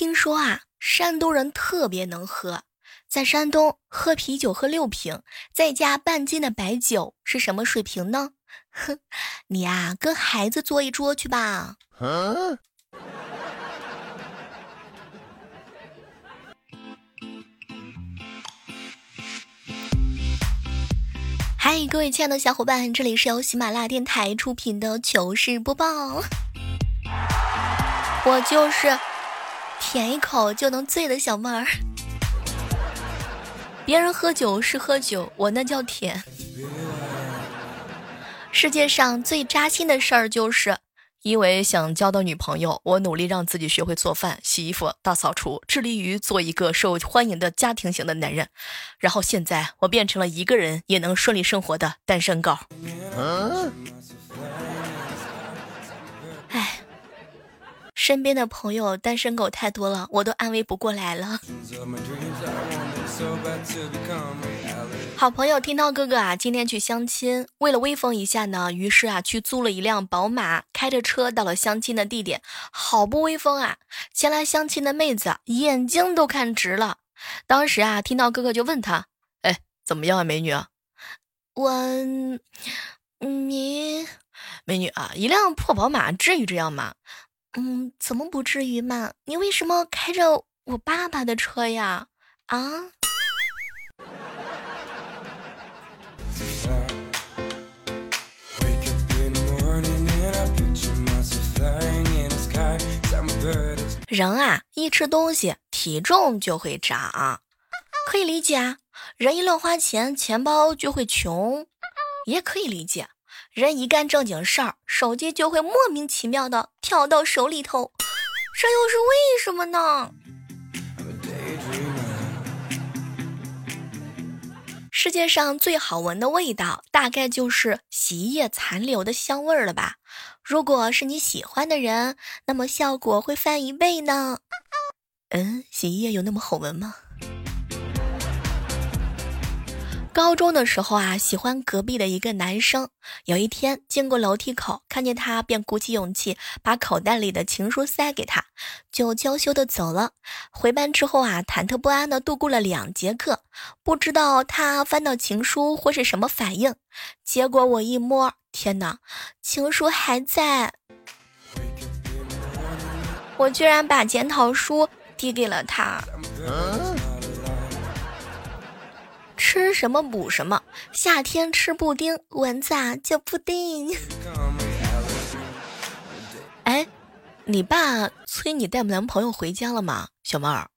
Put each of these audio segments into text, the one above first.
听说啊，山东人特别能喝，在山东喝啤酒喝六瓶，再加半斤的白酒是什么水平呢？哼，你呀，跟孩子坐一桌去吧。嗨，各位亲爱的小伙伴，这里是由喜马拉雅电台出品的糗事播报。我就是舔一口就能醉的小妹儿。别人喝酒是喝酒，我那叫舔。世界上最扎心的事儿就是。因为想交到女朋友，我努力让自己学会做饭、洗衣服、大扫除，致力于做一个受欢迎的家庭型的男人。然后现在我变成了一个人也能顺利生活的单身狗。身边的朋友单身狗太多了，我都安慰不过来了。好朋友听到哥哥啊，今天去相亲，为了威风一下呢，于是啊去租了一辆宝马，开着车到了相亲的地点，好不威风啊！前来相亲的妹子眼睛都看直了。当时啊，听到哥哥就问他：“哎，怎么样啊，美女？”我，你，美女啊，一辆破宝马至于这样吗？嗯，怎么不至于嘛？你为什么开着我爸爸的车呀？啊？人啊，一吃东西，体重就会长，可以理解啊。人一乱花钱，钱包就会穷，也可以理解。人一干正经事儿，手机就会莫名其妙的跳到手里头，这又是为什么呢？世界上最好闻的味道，大概就是洗衣液残留的香味儿了吧？如果是你喜欢的人，那么效果会翻一倍呢。嗯，洗衣液有那么好闻吗？高中的时候啊，喜欢隔壁的一个男生。有一天经过楼梯口，看见他，便鼓起勇气把口袋里的情书塞给他，就娇羞的走了。回班之后啊，忐忑不安的度过了两节课，不知道他翻到情书会是什么反应。结果我一摸，天哪，情书还在！我居然把检讨书递给了他。吃什么补什么，夏天吃布丁，蚊子啊就布丁。哎，你爸催你带男朋友回家了吗，小妹儿？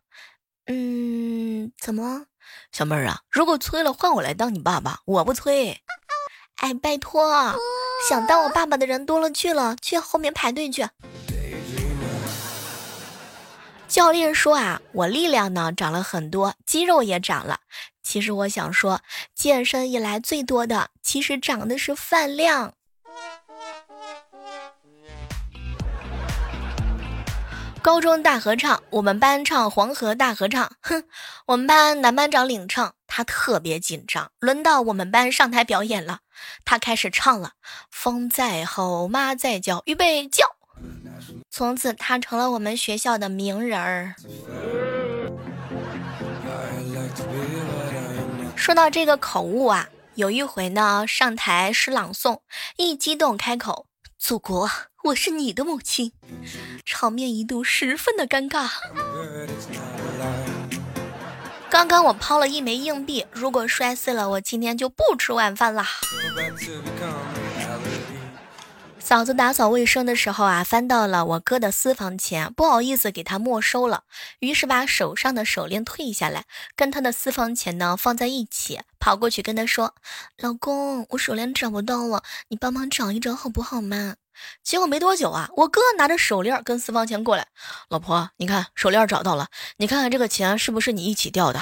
嗯，怎么了？小妹儿啊，如果催了，换我来当你爸爸，我不催。哎，拜托，想当我爸爸的人多了去了，去后面排队去。教练说啊，我力量呢长了很多，肌肉也长了。其实我想说，健身以来最多的，其实长的是饭量。高中大合唱，我们班唱《黄河大合唱》，哼，我们班男班长领唱，他特别紧张。轮到我们班上台表演了，他开始唱了：风在吼，马在叫，预备叫。从此，他成了我们学校的名人儿。说到这个口误啊，有一回呢，上台诗朗诵，一激动开口：“祖国，我是你的母亲。”场面一度十分的尴尬。刚刚我抛了一枚硬币，如果摔碎了，我今天就不吃晚饭了。嫂子打扫卫生的时候啊，翻到了我哥的私房钱，不好意思给他没收了，于是把手上的手链退下来，跟他的私房钱呢放在一起，跑过去跟他说：“老公，我手链找不到了，你帮忙找一找好不好嘛？”结果没多久啊，我哥拿着手链跟私房钱过来，老婆，你看手链找到了，你看看这个钱是不是你一起掉的？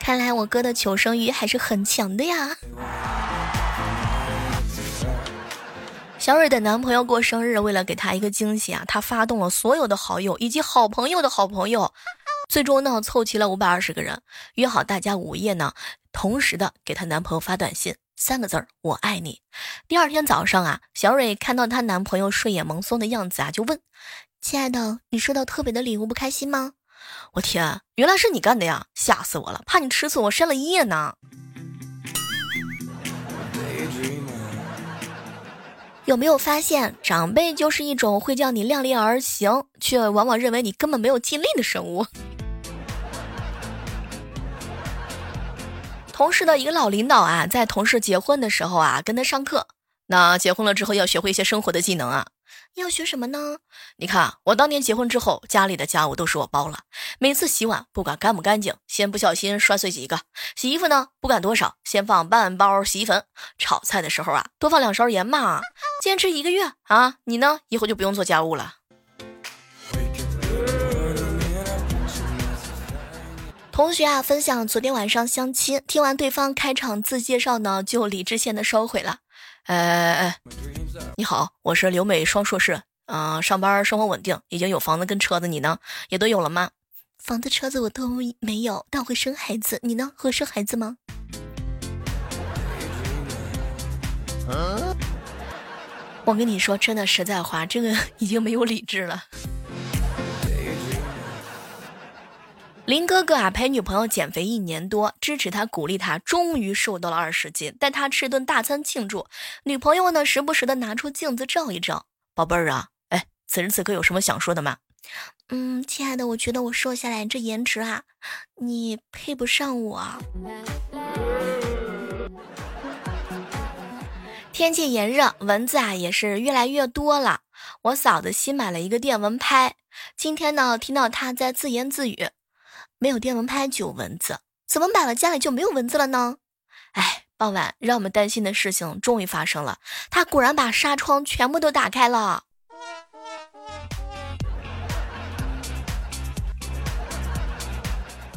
看来我哥的求生欲还是很强的呀。小蕊的男朋友过生日，为了给她一个惊喜啊，她发动了所有的好友以及好朋友的好朋友，最终呢凑齐了五百二十个人，约好大家午夜呢同时的给她男朋友发短信。三个字儿，我爱你。第二天早上啊，小蕊看到她男朋友睡眼朦胧的样子啊，就问：“亲爱的，你收到特别的礼物不开心吗？”我天，原来是你干的呀！吓死我了，怕你吃醋，我删了一夜呢。有没有发现，长辈就是一种会叫你量力而行，却往往认为你根本没有尽力的生物？同事的一个老领导啊，在同事结婚的时候啊，跟他上课。那结婚了之后要学会一些生活的技能啊，要学什么呢？你看，我当年结婚之后，家里的家务都是我包了。每次洗碗，不管干不干净，先不小心摔碎几个；洗衣服呢，不管多少，先放半包洗衣粉；炒菜的时候啊，多放两勺盐嘛。坚持一个月啊，你呢，以后就不用做家务了。同学啊，分享昨天晚上相亲，听完对方开场自介绍呢，就理智线的收回了。哎哎哎，你好，我是留美双硕士，嗯，上班生活稳定，已经有房子跟车子，你呢，也都有了吗？房子车子我都没有，但我会生孩子，你呢，会生孩子吗？我跟你说，真的实在话，这个已经没有理智了。林哥哥啊，陪女朋友减肥一年多，支持他，鼓励他，终于瘦到了二十斤，带他吃顿大餐庆祝。女朋友呢，时不时的拿出镜子照一照。宝贝儿啊，哎，此时此刻有什么想说的吗？嗯，亲爱的，我觉得我瘦下来这颜值啊，你配不上我。天气炎热，蚊子啊也是越来越多了。我嫂子新买了一个电蚊拍，今天呢，听到她在自言自语。没有电蚊拍就有蚊子，怎么买了家里就没有蚊子了呢？哎，傍晚让我们担心的事情终于发生了，他果然把纱窗全部都打开了。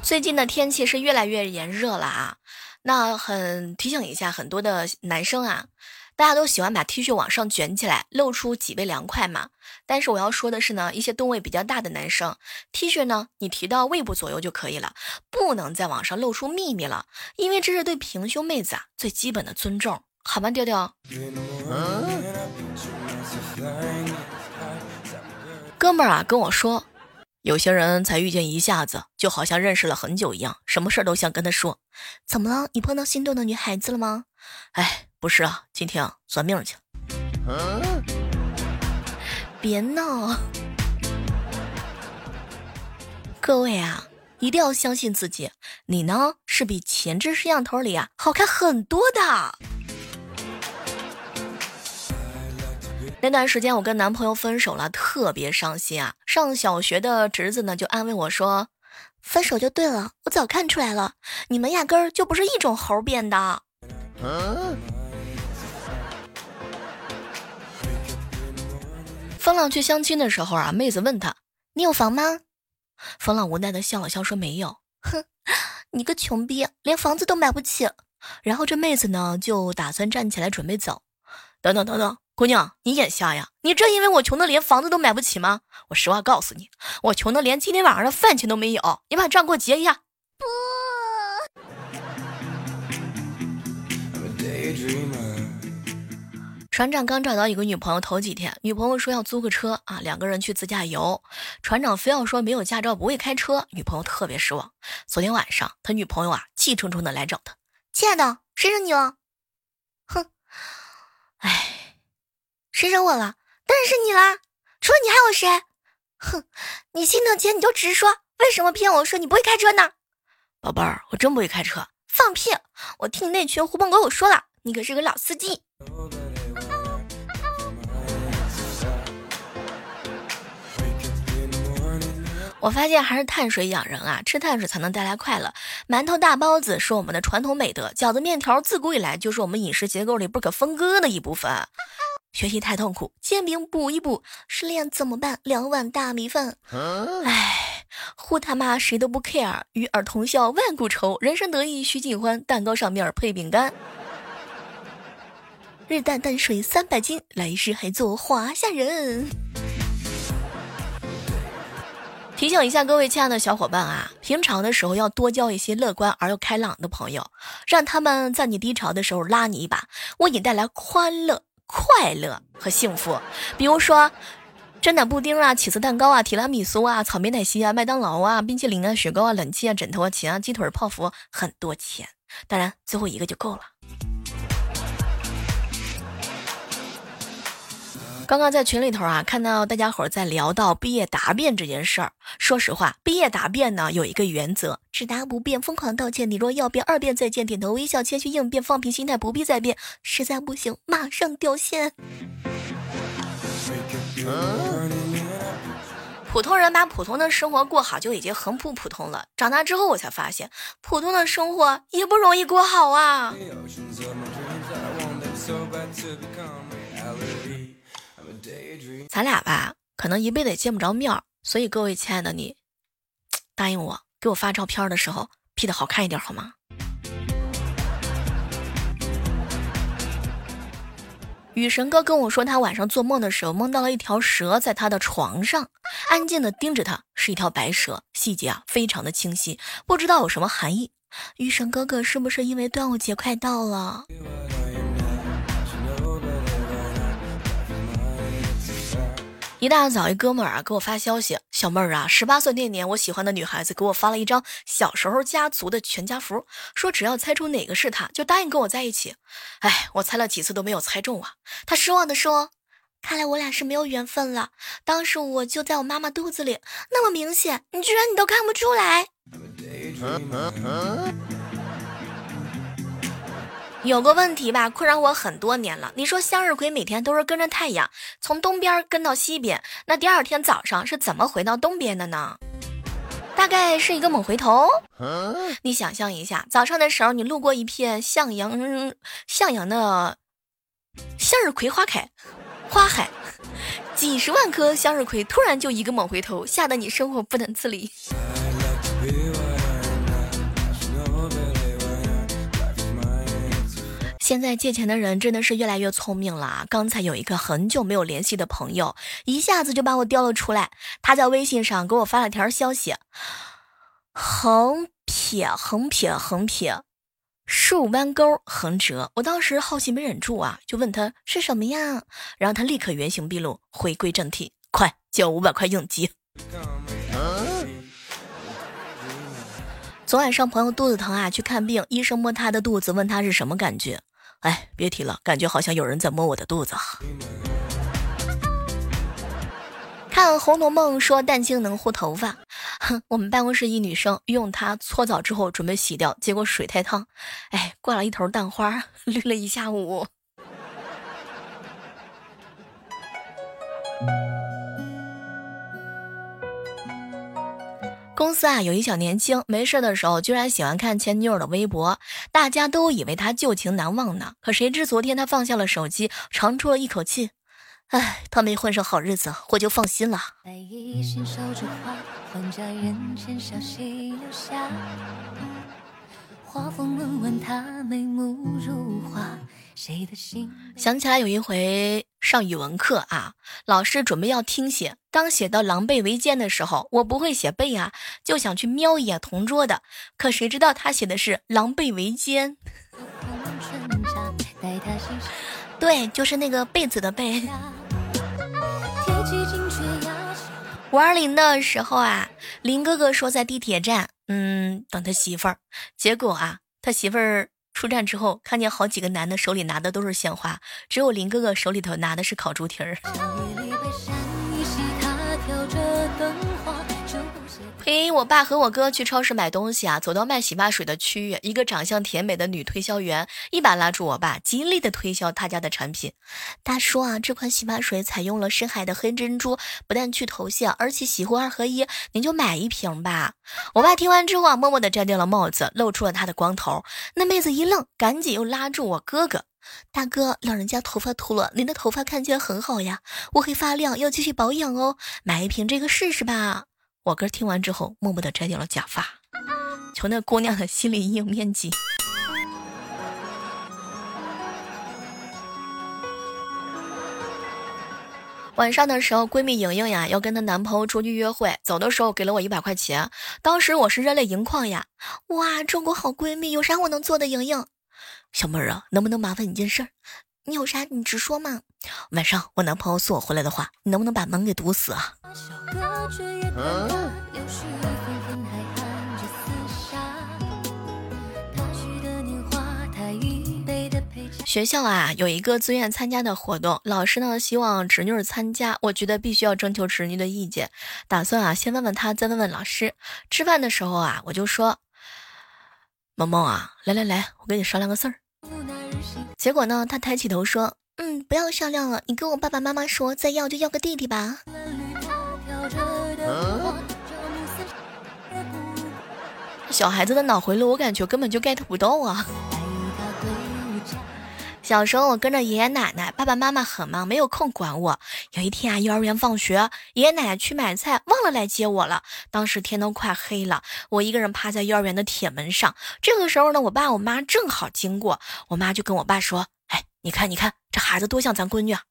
最近的天气是越来越炎热了啊，那很提醒一下很多的男生啊。大家都喜欢把 T 恤往上卷起来，露出脊背凉快嘛。但是我要说的是呢，一些吨位比较大的男生，T 恤呢，你提到胃部左右就可以了，不能再往上露出秘密了，因为这是对平胸妹子啊最基本的尊重，好吗，调调？哥们儿啊，跟我说，有些人才遇见一下子，就好像认识了很久一样，什么事儿都想跟他说。怎么了？你碰到心动的女孩子了吗？哎。不是啊，今天啊算命去了。别闹！各位啊，一定要相信自己，你呢是比前置摄像头里啊好看很多的。那段时间我跟男朋友分手了，特别伤心啊。上小学的侄子呢就安慰我说：“分手就对了，我早看出来了，你们压根儿就不是一种猴变的。”风浪去相亲的时候啊，妹子问他：“你有房吗？”风浪无奈的笑了笑说：“没有。”哼，你个穷逼，连房子都买不起。然后这妹子呢，就打算站起来准备走。等等等等，姑娘，你眼瞎呀？你真因为我穷的连房子都买不起吗？我实话告诉你，我穷的连今天晚上的饭钱都没有。你把账给我结一下。不。船长刚找到一个女朋友，头几天女朋友说要租个车啊，两个人去自驾游。船长非要说没有驾照不会开车，女朋友特别失望。昨天晚上他女朋友啊气冲冲的来找他，亲爱的，谁惹你了？哼，哎，谁惹我了？当然是你啦！除了你还有谁？哼，你心疼钱你就直说，为什么骗我说你不会开车呢？宝贝儿，我真不会开车，放屁！我听你那群狐朋狗友说了，你可是个老司机。我发现还是碳水养人啊，吃碳水才能带来快乐。馒头、大包子是我们的传统美德，饺子、面条自古以来就是我们饮食结构里不可分割的一部分。学习太痛苦，煎饼补一补。失恋怎么办？两碗大米饭。唉，呼他妈谁都不 care，与尔同销万古愁。人生得意须尽欢，蛋糕上面配饼干。日啖淡水三百斤，来世还做华夏人。提醒一下各位亲爱的小伙伴啊，平常的时候要多交一些乐观而又开朗的朋友，让他们在你低潮的时候拉你一把，为你带来欢乐、快乐和幸福。比如说，蒸奶布丁啊、起司蛋糕啊、提拉米苏啊、草莓奶昔啊、麦当劳啊、冰淇淋啊、雪糕啊、冷气啊、枕头啊、钱啊、鸡腿、泡芙，很多钱。当然，最后一个就够了。刚刚在群里头啊，看到大家伙在聊到毕业答辩这件事儿。说实话，毕业答辩呢有一个原则：只答不辩，疯狂道歉。你若要辩，二辩再见，点头微笑，谦虚应变，放平心态，不必再辩。实在不行，马上掉线。普通人把普通的生活过好就已经很普普通了。长大之后，我才发现，普通的生活也不容易过好啊。咱俩吧，可能一辈子也见不着面儿，所以各位亲爱的，你答应我，给我发照片的时候 P 的好看一点，好吗？雨神哥跟我说，他晚上做梦的时候梦到了一条蛇在他的床上，安静的盯着他，是一条白蛇，细节啊非常的清晰，不知道有什么含义。雨神哥哥是不是因为端午节快到了？一大早，一哥们儿啊给我发消息：“小妹儿啊，十八岁那年，我喜欢的女孩子给我发了一张小时候家族的全家福，说只要猜出哪个是她，就答应跟我在一起。哎，我猜了几次都没有猜中啊。他失望的说：看来我俩是没有缘分了。当时我就在我妈妈肚子里，那么明显，你居然你都看不出来。”有个问题吧，困扰我很多年了。你说向日葵每天都是跟着太阳从东边跟到西边，那第二天早上是怎么回到东边的呢？大概是一个猛回头。你想象一下，早上的时候你路过一片向阳向阳的向日葵花开花海，几十万颗向日葵突然就一个猛回头，吓得你生活不能自理。现在借钱的人真的是越来越聪明了。刚才有一个很久没有联系的朋友，一下子就把我调了出来。他在微信上给我发了条消息：横撇横撇横撇，竖弯钩横折。我当时好奇没忍住啊，就问他是什么呀？然后他立刻原形毕露，回归正题：快借我五百块应急。昨晚上朋友肚子疼啊，去看病，医生摸他的肚子，问他是什么感觉。哎，别提了，感觉好像有人在摸我的肚子。看《红楼梦》说蛋清能护头发，哼，我们办公室一女生用它搓澡之后准备洗掉，结果水太烫，哎，挂了一头蛋花，绿了一下午。公司啊，有一小年轻，没事的时候居然喜欢看前女友的微博，大家都以为他旧情难忘呢。可谁知昨天他放下了手机，长出了一口气，唉，他没混上好日子，我就放心了。想起来有一回上语文课啊，老师准备要听写，当写到狼狈为奸的时候，我不会写背啊，就想去瞄一眼同桌的，可谁知道他写的是狼狈为奸。对，就是那个被子的被。五二零的时候啊，林哥哥说在地铁站，嗯，等他媳妇儿，结果啊，他媳妇儿。出站之后，看见好几个男的手里拿的都是鲜花，只有林哥哥手里头拿的是烤猪蹄儿。嘿我爸和我哥去超市买东西啊，走到卖洗发水的区域，一个长相甜美的女推销员一把拉住我爸，极力的推销他家的产品。大叔啊，这款洗发水采用了深海的黑珍珠，不但去头屑，而且洗护二合一，您就买一瓶吧。我爸听完之后啊，默默的摘掉了帽子，露出了他的光头。那妹子一愣，赶紧又拉住我哥哥，大哥，老人家头发秃了，您的头发看起来很好呀，乌黑发亮，要继续保养哦，买一瓶这个试试吧。我哥听完之后，默默的摘掉了假发，求那姑娘的心理阴影面积。晚上的时候，闺蜜莹莹呀要跟她男朋友出去约会，走的时候给了我一百块钱，当时我是热泪盈眶呀！哇，中国好闺蜜，有啥我能做的？莹莹，小妹儿啊，能不能麻烦你件事儿？你有啥你直说嘛。晚上我男朋友送我回来的话，你能不能把门给堵死啊？学校啊有一个自愿参加的活动，老师呢希望侄女参加，我觉得必须要征求侄女的意见，打算啊先问问她，再问问老师。吃饭的时候啊，我就说，萌萌啊，来来来，我跟你商量个事儿。结果呢，他抬起头说，嗯，不要商量了，你跟我爸爸妈妈说，再要就要个弟弟吧。小孩子的脑回路，我感觉根本就 get 不到啊。小时候我跟着爷爷奶奶，爸爸妈妈很忙，没有空管我。有一天啊，幼儿园放学，爷爷奶奶去买菜，忘了来接我了。当时天都快黑了，我一个人趴在幼儿园的铁门上。这个时候呢，我爸我妈正好经过，我妈就跟我爸说：“哎，你看，你看，这孩子多像咱闺女啊！”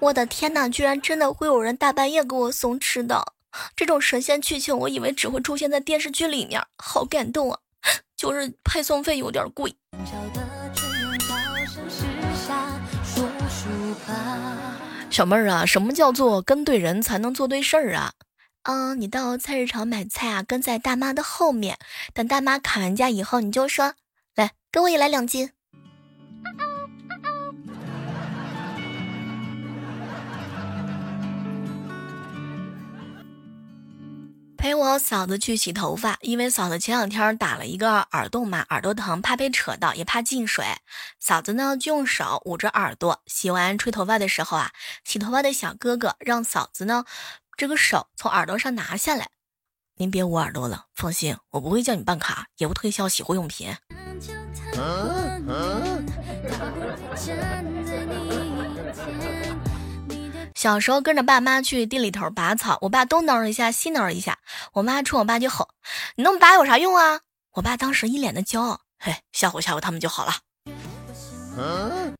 我的天哪，居然真的会有人大半夜给我送吃的！这种神仙剧情，我以为只会出现在电视剧里面，好感动啊！就是配送费有点贵。小妹儿啊，什么叫做跟对人才能做对事儿啊？嗯，你到菜市场买菜啊，跟在大妈的后面，等大妈砍完价以后，你就说：“来，给我也来两斤。”陪我嫂子去洗头发，因为嫂子前两天打了一个耳洞嘛，耳朵疼，怕被扯到，也怕进水。嫂子呢就用手捂着耳朵。洗完吹头发的时候啊，洗头发的小哥哥让嫂子呢这个手从耳朵上拿下来。您别捂耳朵了，放心，我不会叫你办卡，也不推销洗护用品。小时候跟着爸妈去地里头拔草，我爸东挠一下西挠一下，我妈冲我爸就吼：“你那么拔有啥用啊？”我爸当时一脸的骄傲，嘿，吓唬吓唬他们就好了。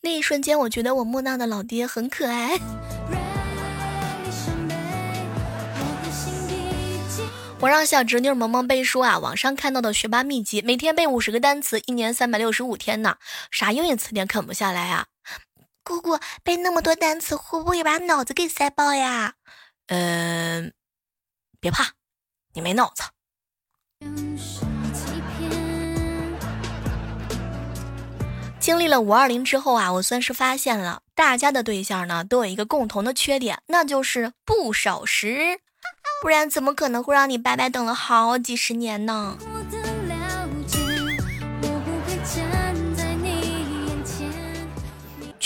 那一瞬间，我觉得我木讷的老爹很可爱。我让小侄女萌萌背书啊，网上看到的学霸秘籍，每天背五十个单词，一年三百六十五天呢，啥英语词典啃不下来啊？姑姑背那么多单词，会不会把脑子给塞爆呀？嗯，别怕，你没脑子。经历了五二零之后啊，我算是发现了，大家的对象呢都有一个共同的缺点，那就是不守时，不然怎么可能会让你白白等了好几十年呢？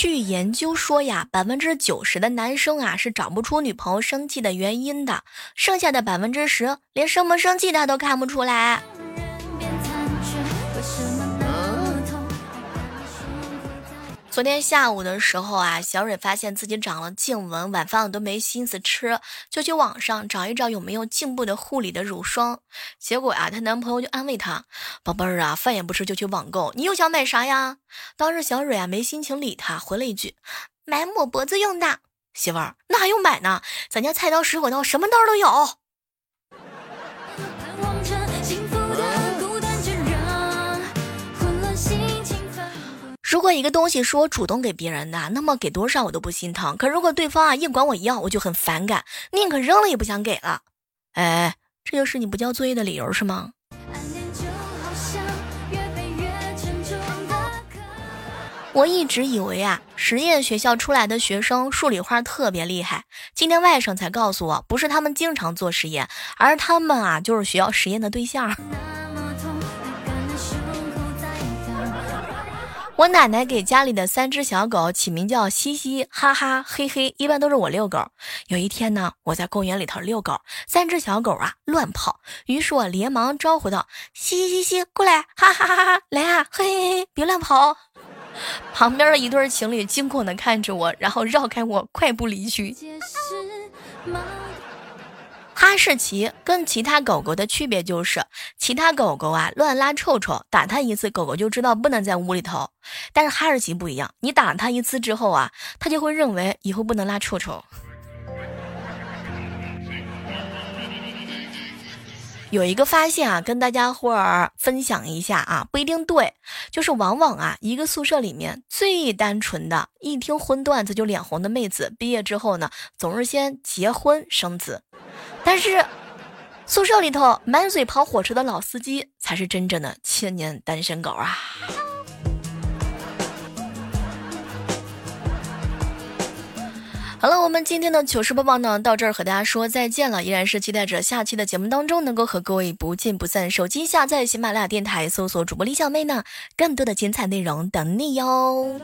据研究说呀，百分之九十的男生啊是找不出女朋友生气的原因的，剩下的百分之十连生不生气他都看不出来。昨天下午的时候啊，小蕊发现自己长了颈纹，晚饭都没心思吃，就去网上找一找有没有颈部的护理的乳霜。结果啊，她男朋友就安慰她：“宝贝儿啊，饭也不吃就去网购，你又想买啥呀？”当时小蕊啊没心情理他，回了一句：“买抹脖子用的。”媳妇儿，那还用买呢？咱家菜刀、水果刀什么刀都有。一个东西是我主动给别人的，那么给多少我都不心疼。可如果对方啊硬管我要，我就很反感，宁可扔了也不想给了。哎，这就是你不交作业的理由是吗？我一直以为啊，实验学校出来的学生数理化特别厉害。今天外甥才告诉我，不是他们经常做实验，而是他们啊就是学校实验的对象。我奶奶给家里的三只小狗起名叫嘻嘻哈哈嘿嘿，一般都是我遛狗。有一天呢，我在公园里头遛狗，三只小狗啊乱跑，于是我连忙招呼道：“嘻嘻嘻，过来，哈哈哈哈，来啊，嘿嘿嘿，别乱跑。”旁边的一对情侣惊恐的看着我，然后绕开我，快步离去。哈士奇跟其他狗狗的区别就是，其他狗狗啊乱拉臭臭，打它一次，狗狗就知道不能在屋里头。但是哈士奇不一样，你打它一次之后啊，它就会认为以后不能拉臭臭。有一个发现啊，跟大家伙儿分享一下啊，不一定对，就是往往啊，一个宿舍里面最单纯的，一听荤段子就脸红的妹子，毕业之后呢，总是先结婚生子，但是宿舍里头满嘴跑火车的老司机，才是真正的千年单身狗啊。好了，我们今天的糗事播报呢，到这儿和大家说再见了。依然是期待着下期的节目当中能够和各位不见不散。手机下载喜马拉雅电台，搜索主播李小妹呢，更多的精彩内容等你哟。